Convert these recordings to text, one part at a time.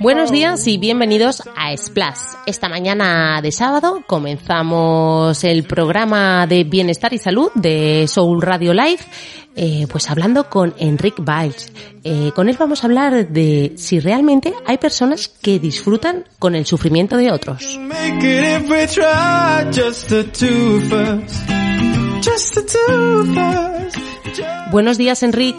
Buenos días y bienvenidos a Splash. Esta mañana de sábado comenzamos el programa de bienestar y salud de Soul Radio Live, eh, pues hablando con Enric Biles. Eh, con él vamos a hablar de si realmente hay personas que disfrutan con el sufrimiento de otros. Buenos días, Enric.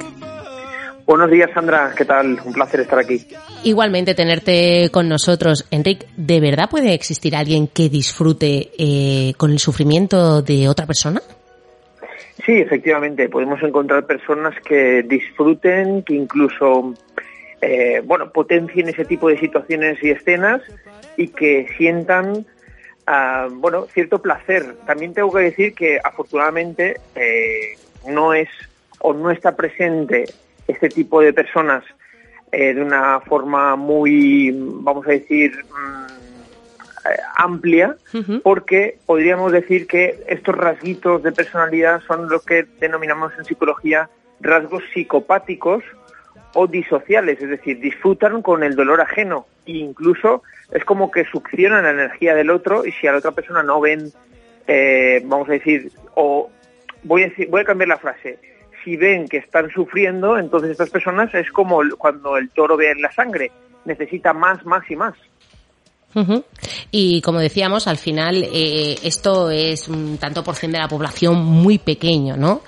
Buenos días, Sandra. ¿Qué tal? Un placer estar aquí. Igualmente tenerte con nosotros. Enric, ¿de verdad puede existir alguien que disfrute eh, con el sufrimiento de otra persona? Sí, efectivamente. Podemos encontrar personas que disfruten, que incluso, eh, bueno, potencien ese tipo de situaciones y escenas y que sientan, ah, bueno, cierto placer. También tengo que decir que afortunadamente eh, no es o no está presente este tipo de personas eh, de una forma muy, vamos a decir, mm, eh, amplia, porque podríamos decir que estos rasguitos de personalidad son lo que denominamos en psicología rasgos psicopáticos o disociales, es decir, disfrutan con el dolor ajeno. E incluso es como que succionan la energía del otro y si a la otra persona no ven, eh, vamos a decir, o voy a, decir, voy a cambiar la frase, si ven que están sufriendo, entonces estas personas es como cuando el toro ve la sangre, necesita más, más y más. Y como decíamos, al final eh, esto es un tanto por cien de la población muy pequeño, ¿no?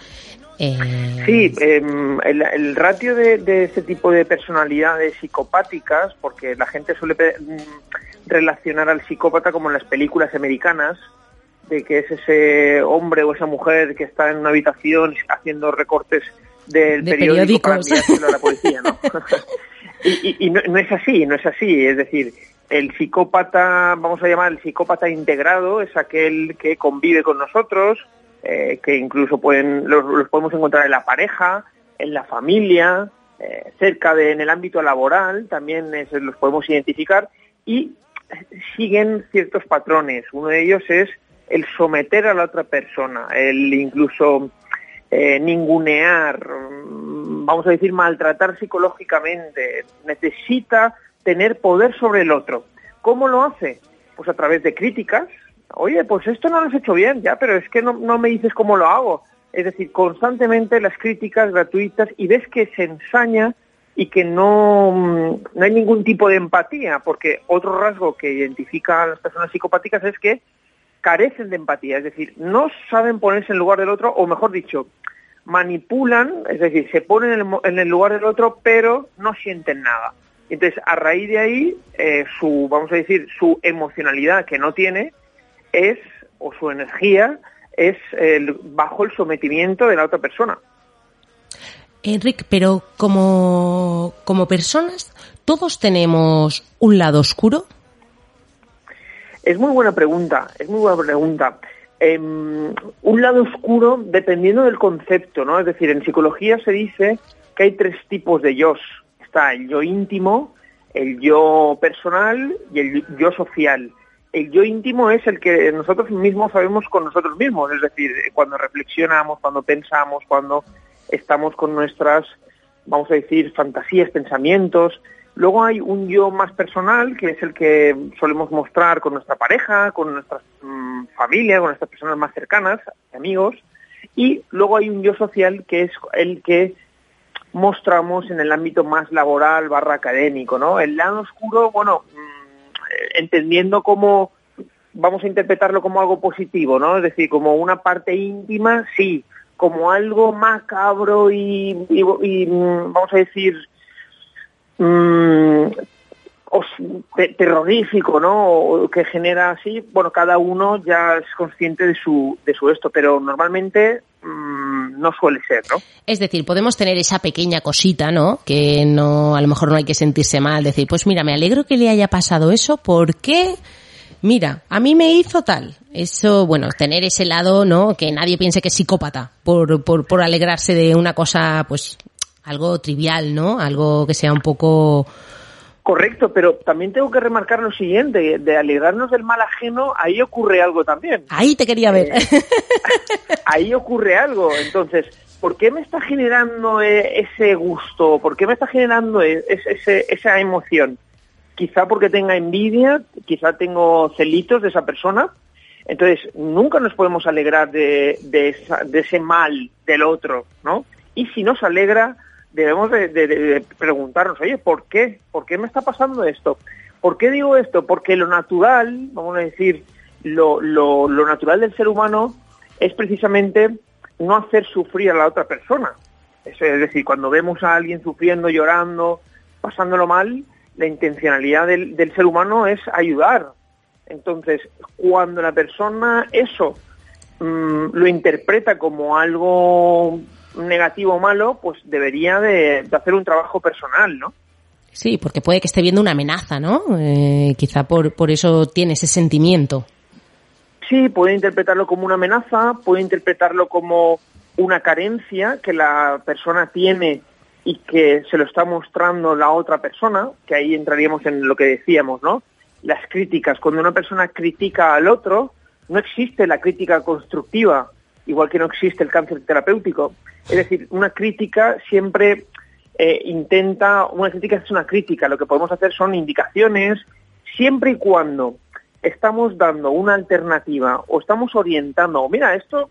Eh... Sí, em, el, ratio de, de, este tipo de personalidades psicopáticas, porque la gente suele mm, relacionar al psicópata como en las películas americanas, de que es ese hombre o esa mujer que está en una habitación haciendo recortes del periódico para a la policía, ¿no? y, no, es así, no es así. Es decir, el psicópata, vamos a llamar el psicópata integrado, es aquel que convive con nosotros, eh, que incluso pueden, los, podemos encontrar en la pareja, en la familia, eh, cerca de, en el ámbito laboral, también los podemos identificar y siguen ciertos patrones. Uno de ellos es el someter a la otra persona, el incluso eh, ningunear, mm, vamos a decir, maltratar psicológicamente, necesita tener poder sobre el otro. ¿Cómo lo hace? Pues a través de críticas. Oye, pues esto no lo has hecho bien, ya, pero es que no, no me dices cómo lo hago. Es decir, constantemente las críticas gratuitas y ves que se ensaña y que no, mm, no hay ningún tipo de empatía, porque otro rasgo que identifica a las personas psicopáticas es que carecen de empatía, es decir, no saben ponerse en lugar del otro, o mejor dicho, manipulan, es decir, se ponen en el, lugar del otro, pero no sienten nada. Entonces, a raíz de ahí, eh, su, vamos a decir, su emocionalidad que no tiene es, o su energía, es el, bajo el sometimiento de la otra persona. Enrique, pero como, como personas, ¿todos tenemos un lado oscuro? Es muy buena pregunta, es muy buena pregunta. Em, un lado oscuro dependiendo del concepto, ¿no? Es decir, en psicología se dice que hay tres tipos de yo. Está el yo íntimo, el yo personal y el yo social. El yo íntimo es el que nosotros mismos sabemos con nosotros mismos, es decir, cuando reflexionamos, cuando pensamos, cuando estamos con nuestras, vamos a decir, fantasías, pensamientos, Luego hay un yo más personal, que es el que solemos mostrar con nuestra pareja, con nuestra mm, familia, con nuestras personas más cercanas, amigos. Y luego hay un yo social, que es el que mostramos en el ámbito más laboral barra académico, ¿no? El lado oscuro, bueno, mm, entendiendo cómo vamos a interpretarlo como algo positivo, ¿no? Es decir, como una parte íntima, sí, como algo macabro y, y mm, vamos a decir, mmm, terrorífico, ¿no? Que genera así, bueno, cada uno ya es consciente de su, de su esto, pero normalmente mm, no suele ser, ¿no? Es decir, podemos tener esa pequeña cosita, ¿no? Que no, a lo mejor no hay que sentirse mal, decir, pues mira, me alegro que le haya pasado eso, porque mira, a mí me hizo tal. Eso, bueno, tener ese lado, ¿no? Que nadie piense que es psicópata por, por, por alegrarse de una cosa, pues, algo trivial, ¿no? Algo que sea un poco Correcto, pero también tengo que remarcar lo siguiente, de alegrarnos del mal ajeno, ahí ocurre algo también. Ahí te quería ver. Eh, ahí ocurre algo, entonces, ¿por qué me está generando eh, ese gusto? ¿Por qué me está generando e, esa emoción? Quizá porque tenga envidia, quizá tengo celitos de esa persona. Entonces, nunca nos podemos alegrar de, de ese mal del otro, ¿no? Y si nos alegra, debemos de, preguntarnos, oye, ¿por qué? ¿Por qué me está pasando esto? ¿Por qué digo esto? Porque lo natural, vamos a decir, lo, lo, natural del ser humano es precisamente no hacer sufrir a la otra persona. Es decir, cuando vemos a alguien sufriendo, llorando, pasándolo mal, la intencionalidad del, del ser humano es ayudar. Entonces, cuando la persona eso mm, lo interpreta como algo negativo o malo, pues debería de, hacer un trabajo personal, ¿no? Sí, porque puede que esté viendo una amenaza, ¿no? Eh, quizá por, por eso tiene ese sentimiento. Sí, puede interpretarlo como una amenaza, puede interpretarlo como una carencia que la persona tiene y que se lo está mostrando la otra persona, que ahí entraríamos en lo que decíamos, ¿no? Las críticas. Cuando una persona critica al otro, no existe la crítica constructiva, igual que no existe el cáncer terapéutico. Es decir, una crítica siempre eh, intenta, una crítica es una crítica, lo que podemos hacer son indicaciones, siempre y cuando estamos dando una alternativa o estamos orientando, mira, esto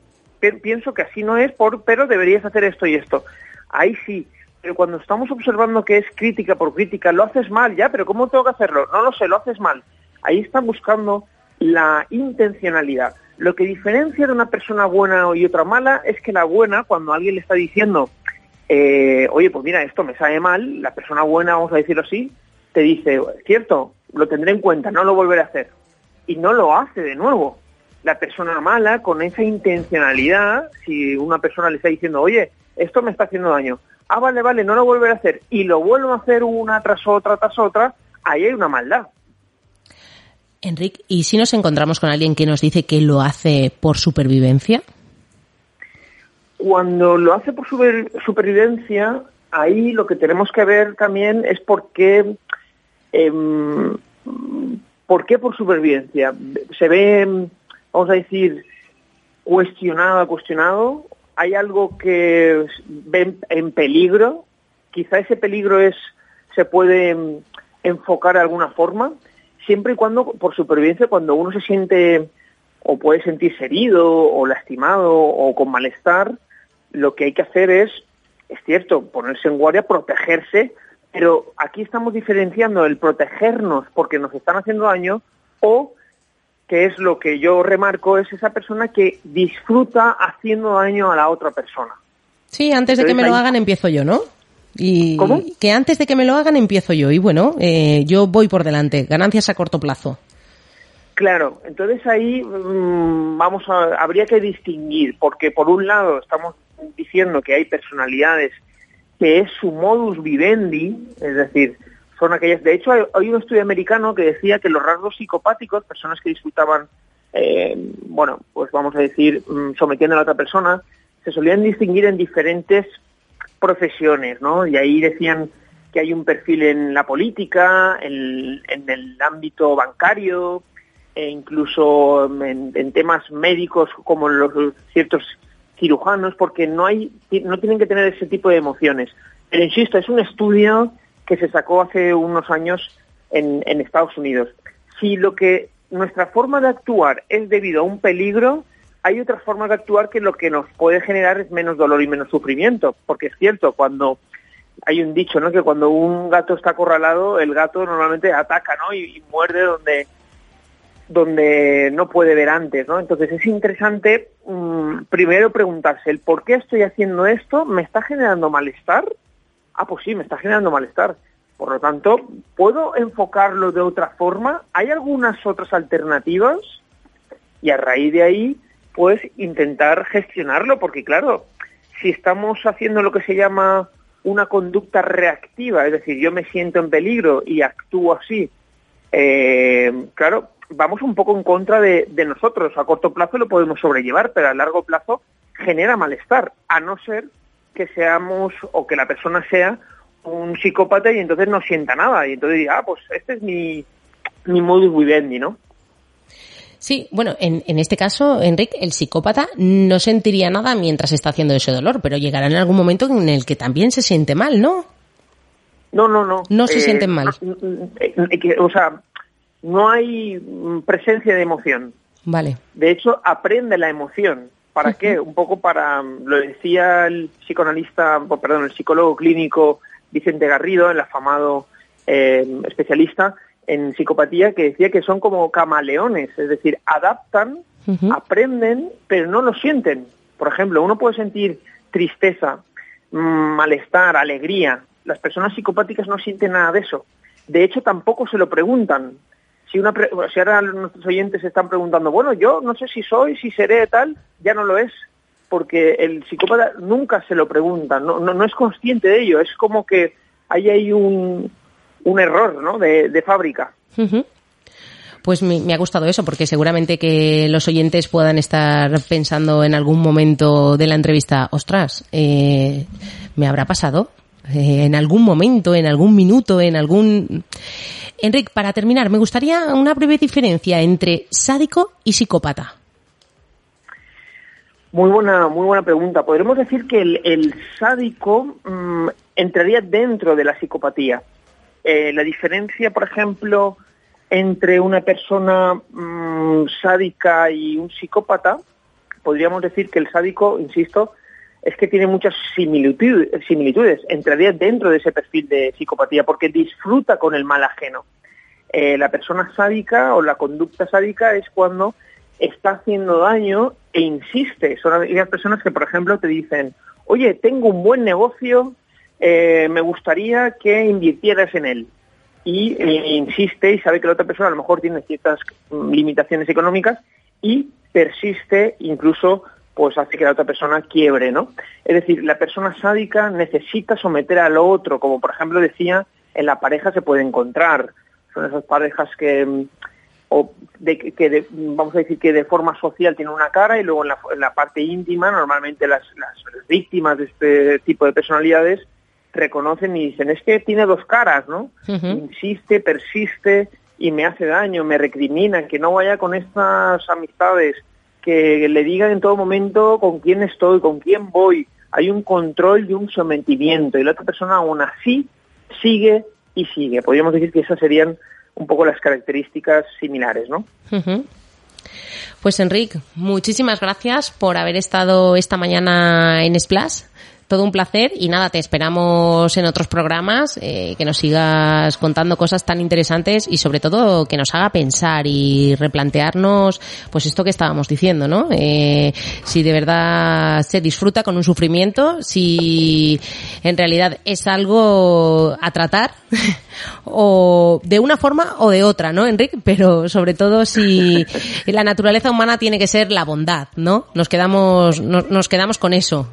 pienso que así no es, por, pero deberías hacer esto y esto. Ahí sí, pero cuando estamos observando que es crítica por crítica, lo haces mal, ya, pero ¿cómo tengo que hacerlo? No lo sé, lo haces mal. Ahí están buscando la intencionalidad. Lo que diferencia de una persona buena y otra mala es que la buena, cuando alguien le está diciendo, eh, oye, pues mira, esto me sale mal, la persona buena, vamos a decirlo así, te dice, cierto, lo tendré en cuenta, no lo volveré a hacer. Y no lo hace de nuevo. La persona mala, con esa intencionalidad, si una persona le está diciendo, oye, esto me está haciendo daño, ah, vale, vale, no lo volveré a hacer, y lo vuelvo a hacer una tras otra, tras otra, ahí hay una maldad. Enrique, ¿y si nos encontramos con alguien que nos dice que lo hace por supervivencia? Cuando lo hace por supervivencia, ahí lo que tenemos que ver también es por qué, em, por qué por supervivencia. Se ve, vamos a decir, cuestionado, cuestionado. Hay algo que ve en peligro. Quizá ese peligro es se puede enfocar de alguna forma siempre y cuando, por supervivencia, cuando uno se siente o puede sentirse herido o lastimado o con malestar, lo que hay que hacer es, es cierto, ponerse en guardia, protegerse, pero aquí estamos diferenciando el protegernos porque nos están haciendo daño o que es lo que yo remarco, es esa persona que disfruta haciendo daño a la otra persona. Sí, antes de que me lo hagan empiezo yo, ¿no? Y que antes de que me lo hagan empiezo yo. Y bueno, eh, yo voy por delante. Ganancias a corto plazo. Claro, entonces ahí mm, vamos a, habría que distinguir, porque por un lado estamos diciendo que hay personalidades que es su modus vivendi, es decir, son aquellas. De hecho, hay, un estudio americano que decía que los rasgos psicopáticos, personas que disfrutaban, eh, bueno, pues vamos a decir, mm, sometiendo a la otra persona, se solían distinguir en diferentes profesiones, ¿no? Y ahí decían que hay un perfil en la política, en, el ámbito bancario, e incluso en, temas médicos como los ciertos cirujanos, porque no hay, no tienen que tener ese tipo de emociones. Pero insisto, es un estudio que se sacó hace unos años en, en Estados Unidos. Si lo que nuestra forma de actuar es debido a un peligro, hay otra forma de actuar que lo que nos puede generar es menos dolor y menos sufrimiento, porque es cierto, cuando hay un dicho, ¿no? Que cuando un gato está acorralado, el gato normalmente ataca, ¿no? Y, muerde donde donde no puede ver antes, ¿no? Entonces es interesante mm, primero preguntarse el por qué estoy haciendo esto, ¿me está generando malestar? Ah, pues sí, me está generando malestar. Por lo tanto, ¿puedo enfocarlo de otra forma? ¿Hay algunas otras alternativas? Y a raíz de ahí, pues intentar gestionarlo, porque claro, si estamos haciendo lo que se llama una conducta reactiva, es decir, yo me siento en peligro y actúo así, eh, claro, vamos un poco en contra de, nosotros. A corto plazo lo podemos sobrellevar, pero a largo plazo genera malestar, a no ser que seamos o que la persona sea un psicópata y entonces no sienta nada. Y entonces diría, ah, pues este es mi, mi modus vivendi, ¿no? Sí, bueno, en, en este caso, Enrique, el psicópata no sentiría nada mientras está haciendo ese dolor, pero llegará en algún momento en el que también se siente mal, ¿no? No, no, no. No se sienten mal. Eh, eh, o sea, no hay presencia de emoción. Vale. De hecho, aprende la emoción. ¿Para qué? Un poco para, lo decía el psicoanalista, perdón, el psicólogo clínico Vicente Garrido, el afamado eh, especialista en psicopatía, que decía que son como camaleones, es decir, adaptan, aprenden, pero no lo sienten. Por ejemplo, uno puede sentir tristeza, mm, malestar, alegría. Las personas psicopáticas no sienten nada de eso. De hecho, tampoco se lo preguntan si, una si ahora nuestros oyentes se están preguntando, bueno, yo no sé si soy, si seré tal, ya no lo es, porque el psicópata nunca se lo pregunta, no, no, es consciente de ello, es como que hay ahí un, un error ¿no? de, fábrica. Pues me, ha gustado eso, porque seguramente que los oyentes puedan estar pensando en algún momento de la entrevista, ostras, eh, ¿me habrá pasado? Eh, en algún momento, en algún minuto, en algún... Enrique, para terminar, me gustaría una breve diferencia entre sádico y psicópata. Muy buena, muy buena pregunta. Podríamos decir que el, sádico mm, entraría dentro de la psicopatía. Eh, la diferencia, por ejemplo, entre una persona mm, sádica y un psicópata, podríamos decir que el sádico, insisto, es que tiene muchas similitudes, similitudes, entraría dentro de ese perfil de psicopatía porque disfruta con el mal ajeno. Eh, la persona sádica o la conducta sádica es cuando está haciendo daño e insiste. Son aquellas personas que, por ejemplo, te dicen, oye, tengo un buen negocio, eh, me gustaría que invirtieras en él. Y eh, insiste y sabe que la otra persona a lo mejor tiene ciertas limitaciones económicas y persiste incluso pues hace que la otra persona quiebre, ¿no? Es decir, la persona sádica necesita someter al otro, como por ejemplo decía, en la pareja se puede encontrar. Son esas parejas que, mm, o de, que vamos a decir que de forma social tienen una cara y luego en la, parte íntima normalmente las, víctimas de este tipo de personalidades reconocen y dicen, es que tiene dos caras, ¿no? Insiste, persiste y me hace daño, me recrimina, que no vaya con estas amistades que le digan en todo momento con quién estoy, con quién voy. Hay un control y un sometimiento y la otra persona aún así sigue y sigue. Podríamos decir que esas serían un poco las características similares, ¿no? Pues Enrique, muchísimas gracias por haber estado esta mañana en Splash todo un placer y nada, te esperamos en otros programas, eh, que nos sigas contando cosas tan interesantes y sobre todo que nos haga pensar y replantearnos pues esto que estábamos diciendo, ¿no? Eh, si de verdad se disfruta con un sufrimiento, si en realidad es algo a tratar o de una forma o de otra, ¿no, Enrique? Pero sobre todo si la naturaleza humana tiene que ser la bondad, ¿no? Nos quedamos, nos quedamos con eso.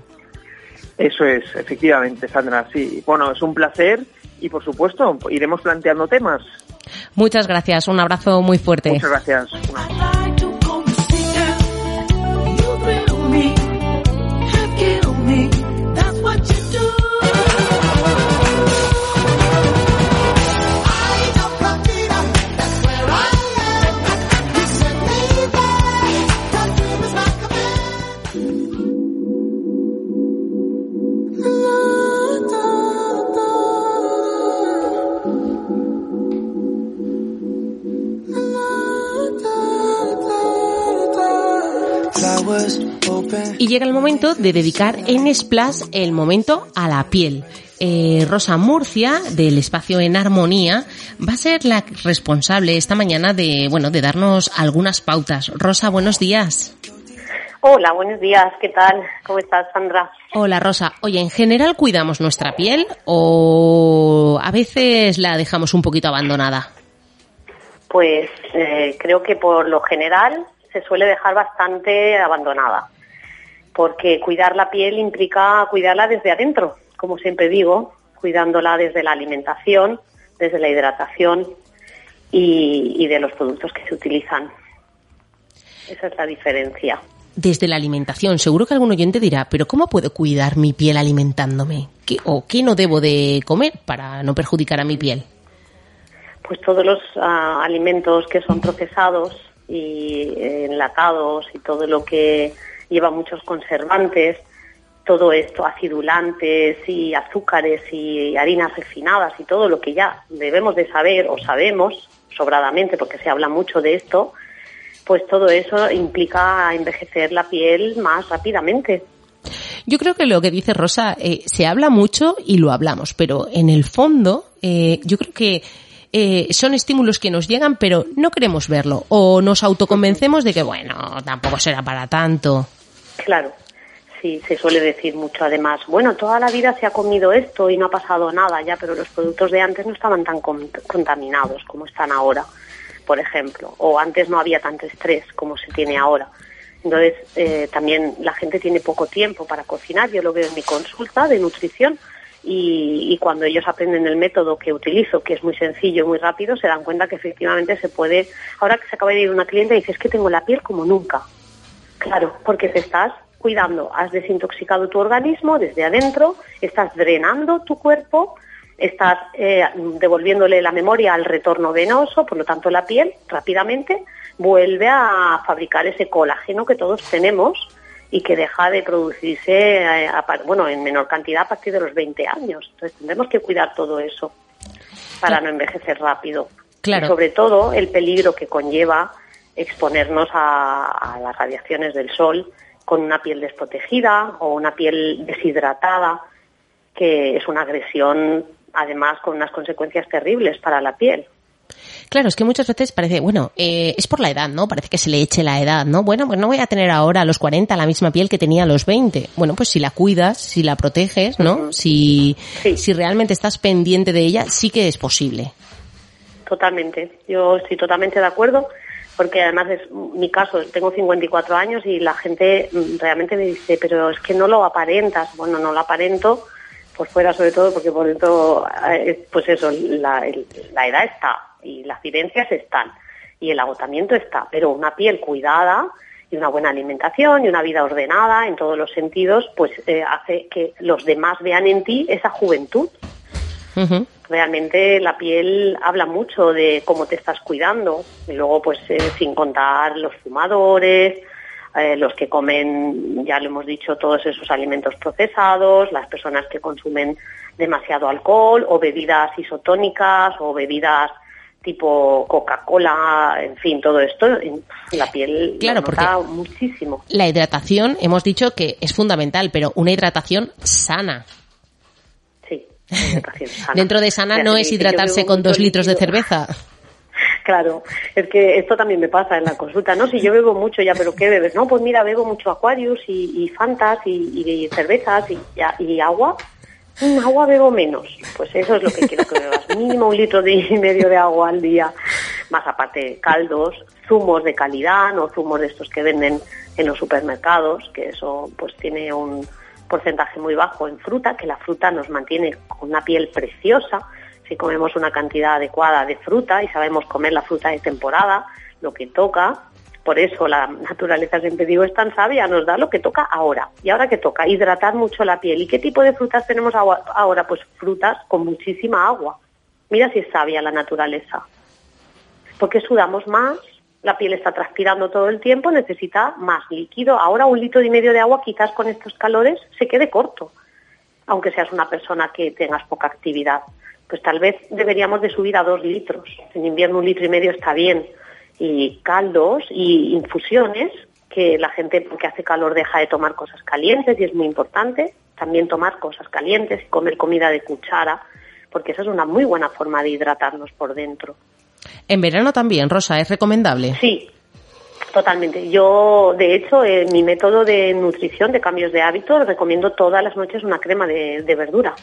Eso es, efectivamente, Sandra. Sí, bueno, es un placer y por supuesto iremos planteando temas. Muchas gracias, un abrazo muy fuerte. Muchas gracias. Y llega el momento de dedicar en Splash el momento a la piel. Eh, Rosa Murcia, del espacio En Armonía, va a ser la responsable esta mañana de, bueno, de darnos algunas pautas. Rosa, buenos días. Hola, buenos días. ¿Qué tal? ¿Cómo estás, Sandra? Hola, Rosa. Oye, ¿en general cuidamos nuestra piel o a veces la dejamos un poquito abandonada? Pues eh, creo que por lo general se suele dejar bastante abandonada, porque cuidar la piel implica cuidarla desde adentro, como siempre digo, cuidándola desde la alimentación, desde la hidratación y, de los productos que se utilizan. Esa es la diferencia. desde la alimentación. Seguro que algún oyente dirá, pero ¿cómo puedo cuidar mi piel alimentándome? ¿Qué, ¿O qué no debo de comer para no perjudicar a mi piel? Pues todos los ah, alimentos que son procesados y eh, enlatados y todo lo que lleva muchos conservantes, todo esto, acidulantes y azúcares y harinas refinadas y todo lo que ya debemos de saber o sabemos sobradamente porque se habla mucho de esto, pues todo eso implica envejecer la piel más rápidamente. Yo creo que lo que dice Rosa, eh, se habla mucho y lo hablamos, pero en el fondo eh, yo creo que eh, son estímulos que nos llegan, pero no queremos verlo. O nos autoconvencemos de que, bueno, tampoco será para tanto. Claro, sí, se suele decir mucho. Además, bueno, toda la vida se ha comido esto y no ha pasado nada ya, pero los productos de antes no estaban tan contaminados como están ahora, por ejemplo, o antes no había tanto estrés como se tiene ahora. Entonces, eh, también la gente tiene poco tiempo para cocinar, yo lo veo en mi consulta de nutrición, y, y, cuando ellos aprenden el método que utilizo, que es muy sencillo, muy rápido, se dan cuenta que efectivamente se puede. Ahora que se acaba de ir una cliente y dice, es que tengo la piel como nunca. Claro, porque te estás cuidando, has desintoxicado tu organismo desde adentro, estás drenando tu cuerpo, estás eh, devolviéndole la memoria al retorno venoso, por lo tanto la piel rápidamente vuelve a fabricar ese colágeno que todos tenemos y que deja de producirse, eh, bueno, en menor cantidad a partir de los 20 años. Entonces tendremos que cuidar todo eso para no envejecer rápido. Claro. Y sobre todo el peligro que conlleva exponernos a, las radiaciones del sol con una piel desprotegida o una piel deshidratada, que es una agresión además con unas consecuencias terribles para la piel. Claro, es que muchas veces parece, bueno, eh, es por la edad, ¿no? Parece que se le eche la edad, ¿no? Bueno, pues no voy a tener ahora a los 40 la misma piel que tenía a los 20. Bueno, pues si la cuidas, si la proteges, ¿no? si, si realmente estás pendiente de ella, sí que es posible. Totalmente. Yo estoy totalmente de acuerdo porque además es mi caso, tengo 54 años y la gente mm, realmente me dice, pero es que no lo aparentas. Bueno, no lo aparento por fuera sobre todo porque por dentro, eh, pues eso, la, la edad está y las vivencias están y el agotamiento está, pero una piel cuidada y una buena alimentación y una vida ordenada en todos los sentidos, pues eh, hace que los demás vean en ti esa juventud realmente la piel habla mucho de cómo te estás cuidando. Y luego, pues eh, sin contar los fumadores, eh, los que comen, ya lo hemos dicho, todos esos alimentos procesados, las personas que consumen demasiado alcohol o bebidas isotónicas o bebidas tipo Coca-Cola, en fin, todo esto, la piel claro, porque muchísimo. La hidratación, hemos dicho que es fundamental, pero una hidratación sana. Dentro de sana no es hidratarse con dos litros de cerveza. Claro, es que esto también me pasa en la consulta, ¿no? Si yo bebo mucho ya, pero ¿qué bebes? No, pues mira, bebo mucho Aquarius y, y Fantas y, cervezas y, agua. Agua bebo menos. Pues eso es lo que quiero que bebas. Mínimo un litro de, y medio de agua al día. Más aparte caldos, zumos de calidad, no zumos de estos que venden en los supermercados, que eso pues tiene un, porcentaje muy bajo en fruta, que la fruta nos mantiene con una piel preciosa. Si comemos una cantidad adecuada de fruta y sabemos comer la fruta de temporada, lo que toca, por eso la naturaleza, siempre digo, es tan sabia, nos da lo que toca ahora. ¿Y ahora qué toca? Hidratar mucho la piel. ¿Y qué tipo de frutas tenemos ahora? Pues frutas con muchísima agua. Mira si es sabia la naturaleza. Porque sudamos más, la piel está transpirando todo el tiempo, necesita más líquido. Ahora un litro y medio de agua quizás con estos calores se quede corto, aunque seas una persona que tengas poca actividad. Pues tal vez deberíamos de subir a dos litros. En invierno un litro y medio está bien. Y caldos y infusiones, que la gente que hace calor deja de tomar cosas calientes y es muy importante. También tomar cosas calientes y comer comida de cuchara, porque esa es una muy buena forma de hidratarnos por dentro. En verano también, Rosa, ¿es recomendable? Sí, totalmente. Yo, de hecho, en mi método de nutrición, de cambios de hábitos, recomiendo todas las noches una crema de, verdura.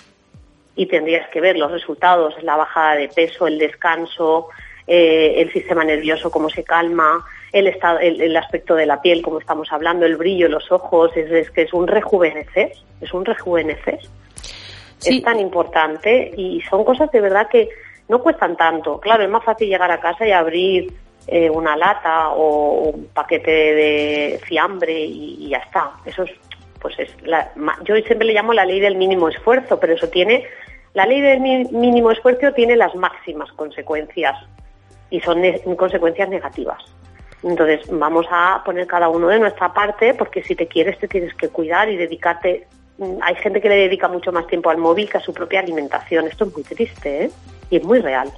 Y tendrías que ver los resultados, la bajada de peso, el descanso, eh, el sistema nervioso, cómo se calma, el, estado, el, aspecto de la piel, como estamos hablando, el brillo, los ojos, es, que es un rejuvenecer, es un rejuvenecer. Es tan importante y son cosas de verdad que no cuestan tanto. Claro, es más fácil llegar a casa y abrir eh, una lata o un paquete de fiambre y, ya está. Eso es, pues es la, yo siempre le llamo la ley del mínimo esfuerzo, pero eso tiene, la ley del mínimo esfuerzo tiene las máximas consecuencias y son consecuencias negativas. Entonces vamos a poner cada uno de nuestra parte porque si te quieres te tienes que cuidar y dedicarte. Mm, hay gente que le dedica mucho más tiempo al móvil que a su propia alimentación. Esto es muy triste ¿eh? y es muy real.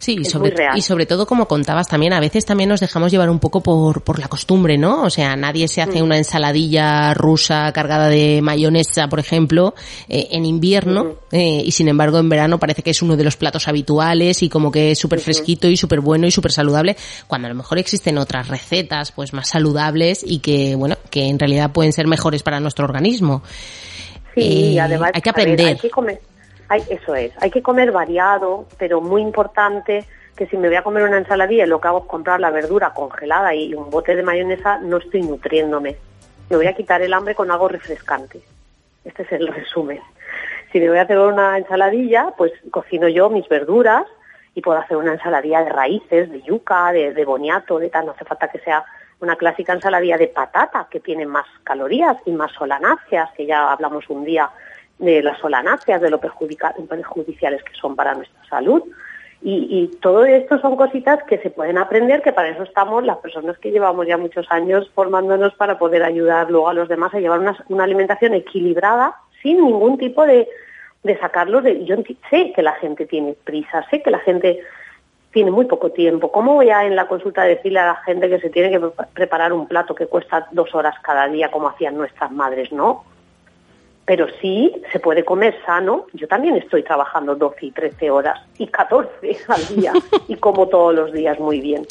Sí, y sobre, y sobre todo, como contabas también, a veces también nos dejamos llevar un poco por, por la costumbre, ¿no? O sea, nadie se hace mm. una ensaladilla rusa cargada de mayonesa, por ejemplo, eh, en invierno, eh, y sin embargo en verano parece que es uno de los platos habituales y como que es súper fresquito y súper bueno y súper saludable, cuando a lo mejor existen otras recetas pues más saludables y que, bueno, que en realidad pueden ser mejores para nuestro organismo. Sí, eh, además hay que aprender. hay que comer eso es, hay que comer variado, pero muy importante que si me voy a comer una ensaladilla y lo que hago es comprar la verdura congelada y un bote de mayonesa, no estoy nutriéndome. Me voy a quitar el hambre con algo refrescante. Este es el resumen. Si me voy a hacer una ensaladilla, pues cocino yo mis verduras y puedo hacer una ensaladilla de raíces, de yuca, de, de boniato, de tal. No hace falta que sea una clásica ensaladilla de patata, que tiene más calorías y más solanáceas, que ya hablamos un día de las solanáceas, de lo perjudiciales que son para nuestra salud. Y, todo esto son cositas que se pueden aprender, que para eso estamos las personas que llevamos ya muchos años formándonos para poder ayudar luego a los demás a llevar una, alimentación equilibrada sin ningún tipo de, de sacarlo de... Yo sé que la gente tiene prisa, sé que la gente tiene muy poco tiempo. ¿Cómo voy a en la consulta decirle a la gente que se tiene que preparar un plato que cuesta dos horas cada día como hacían nuestras madres? No, pero sí se puede comer sano. Yo también estoy trabajando 12 y 13 horas y 14 al día y como todos los días muy bien.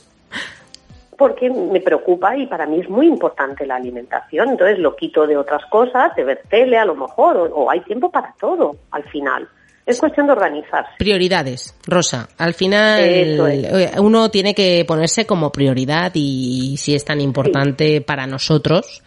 Porque me preocupa y para mí es muy importante la alimentación. Entonces lo quito de otras cosas, de ver tele a lo mejor, o, hay tiempo para todo al final. Es cuestión de organizarse. Prioridades, Rosa. Al final uno tiene que ponerse como prioridad y si es tan importante para nosotros,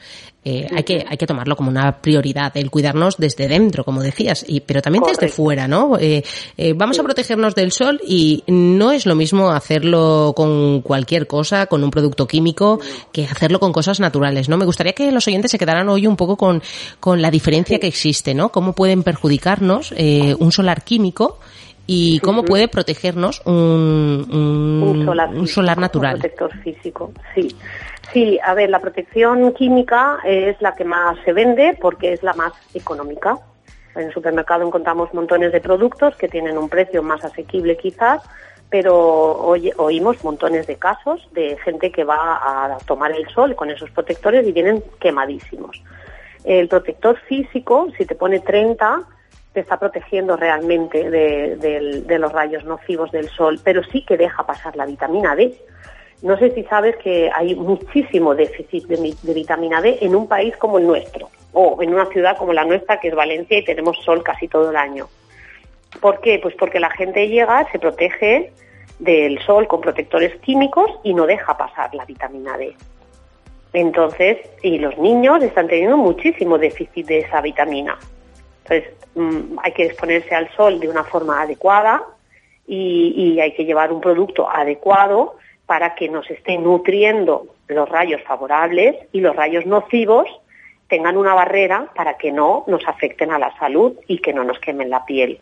eh, hay, que, hay que tomarlo como una prioridad, el cuidarnos desde dentro, como decías, y, pero también desde fuera, ¿no? Eh, eh, vamos a protegernos del sol y no es lo mismo hacerlo con cualquier cosa, con un producto químico, que hacerlo con cosas naturales, ¿no? Me gustaría que los oyentes se quedaran hoy un poco con, con la diferencia que existe, ¿no? Cómo pueden perjudicarnos un solar químico y cómo puede protegernos un, un, un solar, natural. Un protector físico, sí. Sí, a ver, la protección química es la que más se vende porque es la más económica. En el supermercado encontramos montones de productos que tienen un precio más asequible quizás, pero oímos montones de casos de gente que va a tomar el sol con esos protectores y vienen quemadísimos. El protector físico, si te pone 30, te está protegiendo realmente de, de los rayos nocivos del sol, pero sí que deja pasar la vitamina D. No sé si sabes que hay muchísimo déficit de, vitamina D en un país como el nuestro, o en una ciudad como la nuestra, que es Valencia, y tenemos sol casi todo el año. ¿Por qué? Pues porque la gente llega, se protege del sol con protectores químicos y no deja pasar la vitamina D. Entonces, y los niños están teniendo muchísimo déficit de esa vitamina. Entonces, mm, hay que exponerse al sol de una forma adecuada y, y hay que llevar un producto adecuado para que nos esté nutriendo los rayos favorables y los rayos nocivos tengan una barrera para que no nos afecten a la salud y que no nos quemen la piel.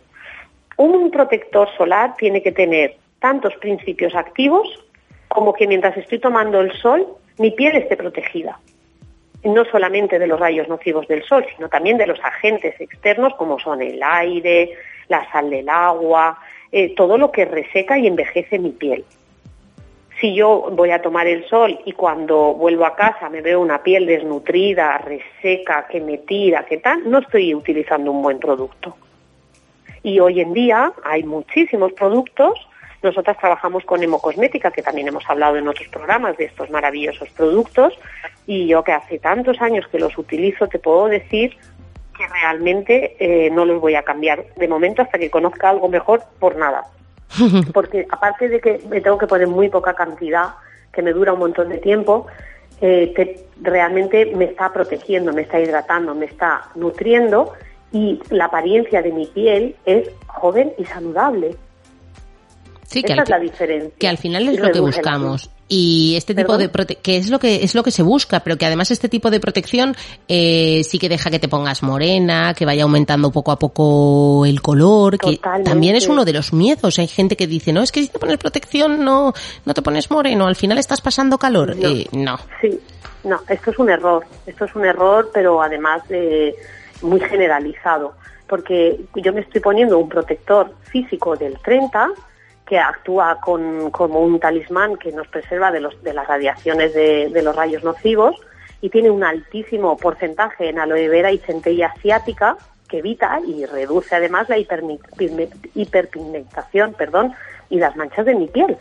Un protector solar tiene que tener tantos principios activos como que mientras estoy tomando el sol mi piel esté protegida. No solamente de los rayos nocivos del sol, sino también de los agentes externos como son el aire, la sal del agua, eh, todo lo que reseca y envejece mi piel si yo voy a tomar el sol y cuando vuelvo a casa me veo una piel desnutrida, reseca, que me tira, que tal, no estoy utilizando un buen producto. Y hoy en día hay muchísimos productos. Nosotras trabajamos con Hemocosmética, que también hemos hablado en otros programas de estos maravillosos productos. Y yo que hace tantos años que los utilizo, te puedo decir que realmente eh, no los voy a cambiar de momento hasta que conozca algo mejor por nada. porque aparte de que me tengo que poner muy poca cantidad, que me dura un montón de tiempo, eh, realmente me está protegiendo, me está hidratando, me está nutriendo y la apariencia de mi piel es joven y saludable. Sí, que Esa es la diferencia. Que al final es lo que buscamos. Y este tipo de que es lo que es lo que se busca, pero que además este tipo de protección eh, sí que deja que te pongas morena, que vaya aumentando poco a poco el color, que también es uno de los miedos. Hay gente que dice, no, es que si te pones protección no no te pones moreno, al final estás pasando calor. No. Eh, no. Sí, no, esto es un error. Esto es un error, pero además de muy generalizado, porque yo me estoy poniendo un protector físico del 30 que actúa como un talismán que nos preserva de las radiaciones de, los rayos nocivos y tiene un altísimo porcentaje en aloe vera y centella asiática que evita y reduce además la hiperpigmentación perdón, y las manchas de mi piel.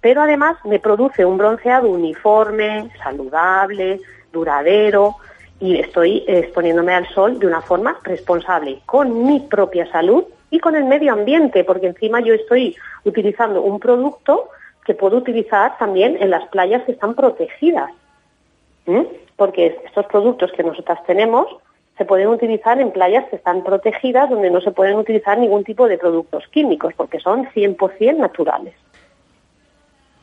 Pero además me produce un bronceado uniforme, saludable, duradero, y estoy exponiéndome al sol de una forma responsable con mi propia salud y con el medio ambiente, porque encima yo estoy utilizando un producto que puedo utilizar también en las playas que están protegidas. Porque estos productos que nosotras tenemos se pueden utilizar en playas que están protegidas donde no se pueden utilizar ningún tipo de productos químicos porque son 100% naturales.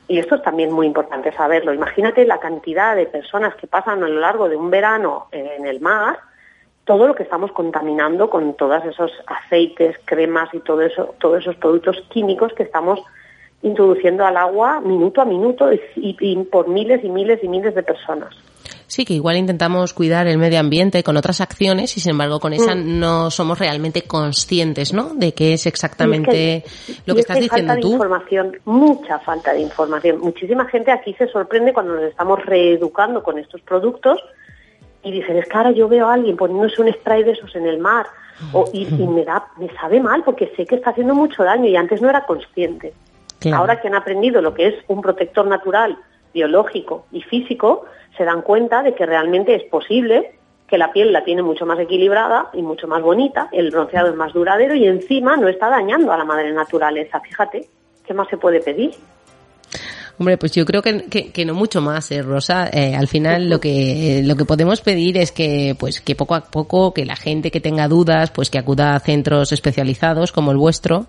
Y esto es también muy importante saberlo. Imagínate la cantidad de personas que pasan a lo largo de un verano en el mar, todo lo que estamos contaminando con todos esos aceites, cremas y todo eso, todos esos productos químicos que estamos introduciendo al agua minuto a minuto y por miles y miles y miles de personas. Sí, que igual intentamos cuidar el medio ambiente con otras acciones y sin embargo con esa mm. no somos realmente conscientes, ¿no? De qué es exactamente lo que estás que diciendo falta De información, mucha falta de información. Muchísima gente aquí se sorprende cuando nos estamos reeducando con estos productos y dicen, es que ahora yo veo a alguien poniéndose un spray de esos en el mar o, y, me da, me sabe mal porque sé que está haciendo mucho daño y antes no era consciente. Ahora que han aprendido lo que es un protector natural, biológico y físico, se dan cuenta de que realmente es posible que la piel la tiene mucho más equilibrada y mucho más bonita, el bronceado es más duradero y encima no está dañando a la madre naturaleza. Fíjate, ¿qué más se puede pedir? Hombre, pues yo creo que, que, no mucho más, ¿eh, Rosa. Eh, al final lo que lo que podemos pedir es que pues que poco a poco que la gente que tenga dudas pues que acuda a centros especializados como el vuestro,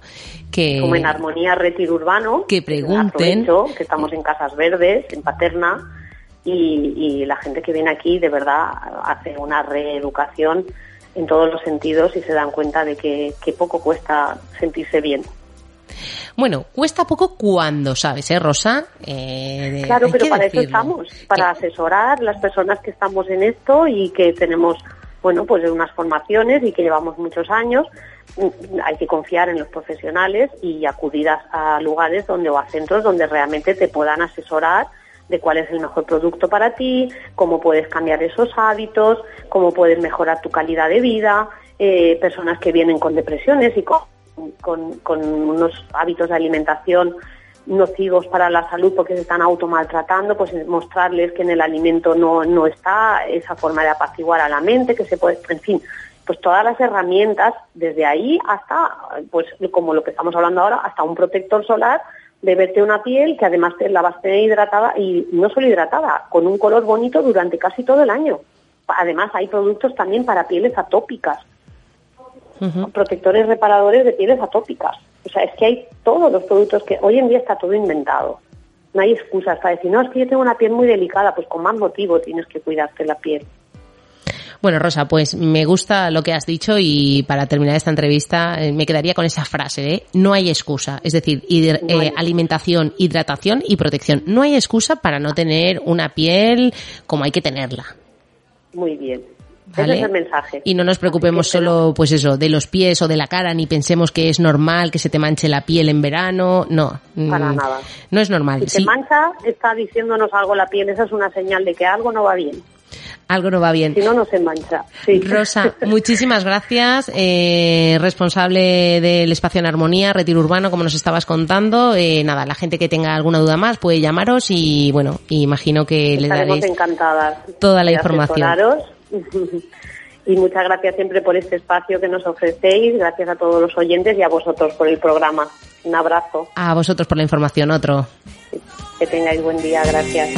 que como en Armonía Retiro Urbano, que pregunten, que estamos en Casas Verdes, en Paterna y, la gente que viene aquí de verdad hace una reeducación en todos los sentidos y se dan cuenta de que, poco cuesta sentirse bien. Bueno, cuesta poco cuando sabes, ¿eh, Rosa? Eh, claro, pero para eso estamos, para asesorar las personas que estamos en esto y que tenemos, bueno, pues unas formaciones y que llevamos muchos años. Mm, hay que confiar en los profesionales y acudir a lugares donde o a centros donde realmente te puedan asesorar de cuál es el mejor producto para ti, cómo puedes cambiar esos hábitos, cómo puedes mejorar tu calidad de vida, eh, personas que vienen con depresiones y con, con, unos hábitos de alimentación nocivos para la salud porque se están automaltratando, pues mostrarles que en el alimento no, no está esa forma de apaciguar a la mente, que se puede, en fin, pues todas las herramientas, desde ahí hasta, pues como lo que estamos hablando ahora, hasta un protector solar de verte una piel que además te la vas a tener hidratada y no solo hidratada, con un color bonito durante casi todo el año. Además hay productos también para pieles atópicas, protectores reparadores de pieles atópicas. O sea, es que hay todos los productos que hoy en día está todo inventado. No hay excusas para decir, no, es que yo tengo una piel muy delicada, pues con más motivo tienes que cuidarte la piel. Bueno, Rosa, pues me gusta lo que has dicho y para terminar esta entrevista eh, me quedaría con esa frase, ¿eh? No hay excusa. Es decir, eh, alimentación, hidratación y protección. No hay excusa para no tener una piel como hay que tenerla. Muy bien. Ese es el mensaje. Y no nos preocupemos solo, pues eso, de los pies o de la cara, ni pensemos que es normal que se te manche la piel en verano. No. Para mm, nada. No es normal. Si se mancha, está diciéndonos algo la piel. Esa es una señal de que algo no va bien algo no va bien. Si no, no se mancha. Rosa, muchísimas gracias. Eh, responsable del espacio en armonía, retiro urbano, como nos estabas contando. Eh, nada, la gente que tenga alguna duda más puede llamaros y bueno, imagino que le daréis encantadas toda la información. y muchas gracias siempre por este espacio que nos ofrecéis. Gracias a todos los oyentes y a vosotros por el programa. Un abrazo. A vosotros por la información. Otro. Que tengáis buen día. Gracias.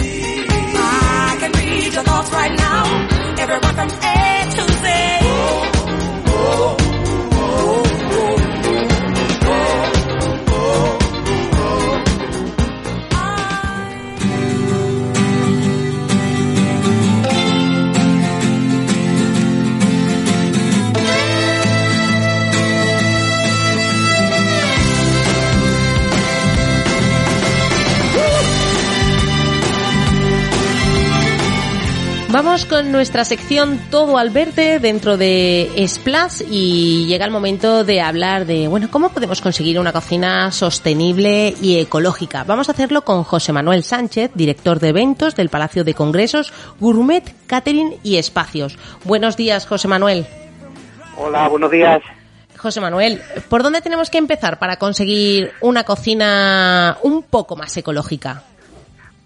Vamos con nuestra sección Todo al verde dentro de Splash y llega el momento de hablar de, bueno, cómo podemos conseguir una cocina sostenible y ecológica. Vamos a hacerlo con José Manuel Sánchez, director de eventos del Palacio de Congresos, Gourmet, Catering y Espacios. Buenos días, José Manuel. Hola, buenos días. José Manuel, ¿por dónde tenemos que empezar para conseguir una cocina un poco más ecológica?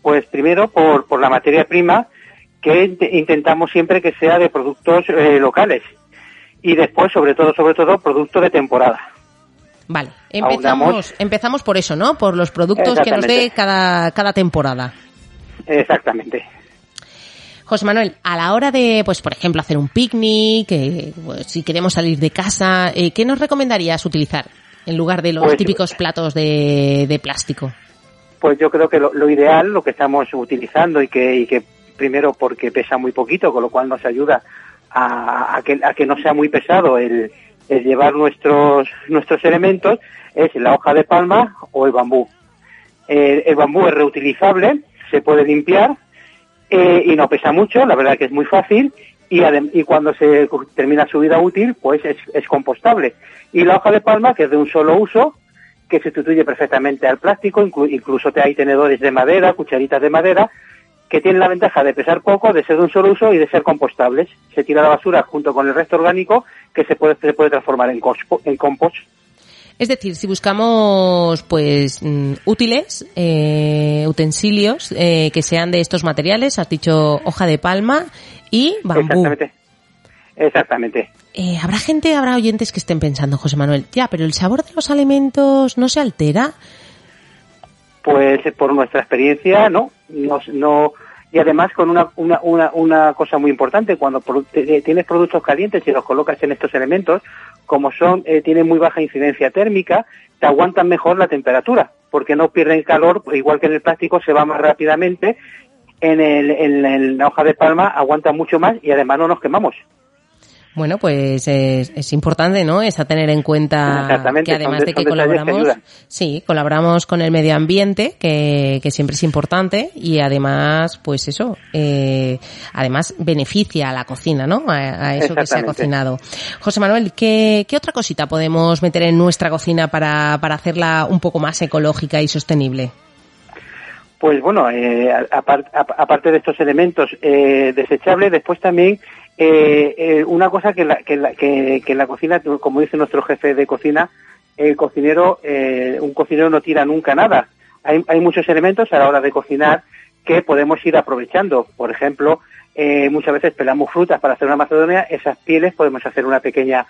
Pues primero por, por la materia prima que intentamos siempre que sea de productos eh, locales y después, sobre todo, sobre todo, productos de temporada. Vale, empezamos, empezamos por eso, ¿no? Por los productos que nos dé cada, cada temporada. Exactamente. José Manuel, a la hora de, pues, por ejemplo, hacer un picnic, eh, pues, si queremos salir de casa, eh, ¿qué nos recomendarías utilizar en lugar de los pues, típicos platos de, de, plástico? Pues yo creo que lo, lo, ideal, lo que estamos utilizando y que, y que primero porque pesa muy poquito, con lo cual nos ayuda a, que, no sea muy pesado el, llevar nuestros, nuestros elementos, es la hoja de palma o el bambú. el bambú es reutilizable, se puede limpiar eh, y no pesa mucho, la verdad que es muy fácil y, cuando se termina su vida útil, pues es, es compostable. Y la hoja de palma, que es de un solo uso, que sustituye perfectamente al plástico, incluso hay tenedores de madera, cucharitas de madera, que tienen la ventaja de pesar poco, de ser de un solo uso y de ser compostables. Se tira la basura junto con el resto orgánico que se puede, se puede transformar en, en compost. Es decir, si buscamos pues mm, útiles, eh, utensilios eh, que sean de estos materiales, has dicho hoja de palma y bambú. Exactamente. Exactamente. Eh, habrá gente, habrá oyentes que estén pensando, José Manuel, ya, pero el sabor de los alimentos no se altera. Pues por nuestra experiencia, no, no, no y además con una, una, una, una cosa muy importante, cuando tienes productos calientes y los colocas en estos elementos, como son, eh, tienen muy baja incidencia térmica, te aguantan mejor la temperatura, porque no pierden calor, igual que en el plástico se va más rápidamente, en, el, en la hoja de palma aguanta mucho más y además no nos quemamos. Bueno, pues es, importante, ¿no? Es a tener en cuenta que además de que colaboramos, sí, colaboramos con el medio ambiente, que, que siempre es importante y además, pues eso, eh, además beneficia a la cocina, ¿no? A, eso que se ha cocinado. José Manuel, ¿qué, ¿qué, otra cosita podemos meter en nuestra cocina para, para hacerla un poco más ecológica y sostenible? Pues bueno, eh, aparte de estos elementos eh, desechables, después también eh, eh, una cosa que, la, que, la, que, que, la cocina, como dice nuestro jefe de cocina, el cocinero, eh, un cocinero no tira nunca nada. Hay, hay, muchos elementos a la hora de cocinar que podemos ir aprovechando. Por ejemplo, eh, muchas veces pelamos frutas para hacer una macedonia, esas pieles podemos hacer una pequeña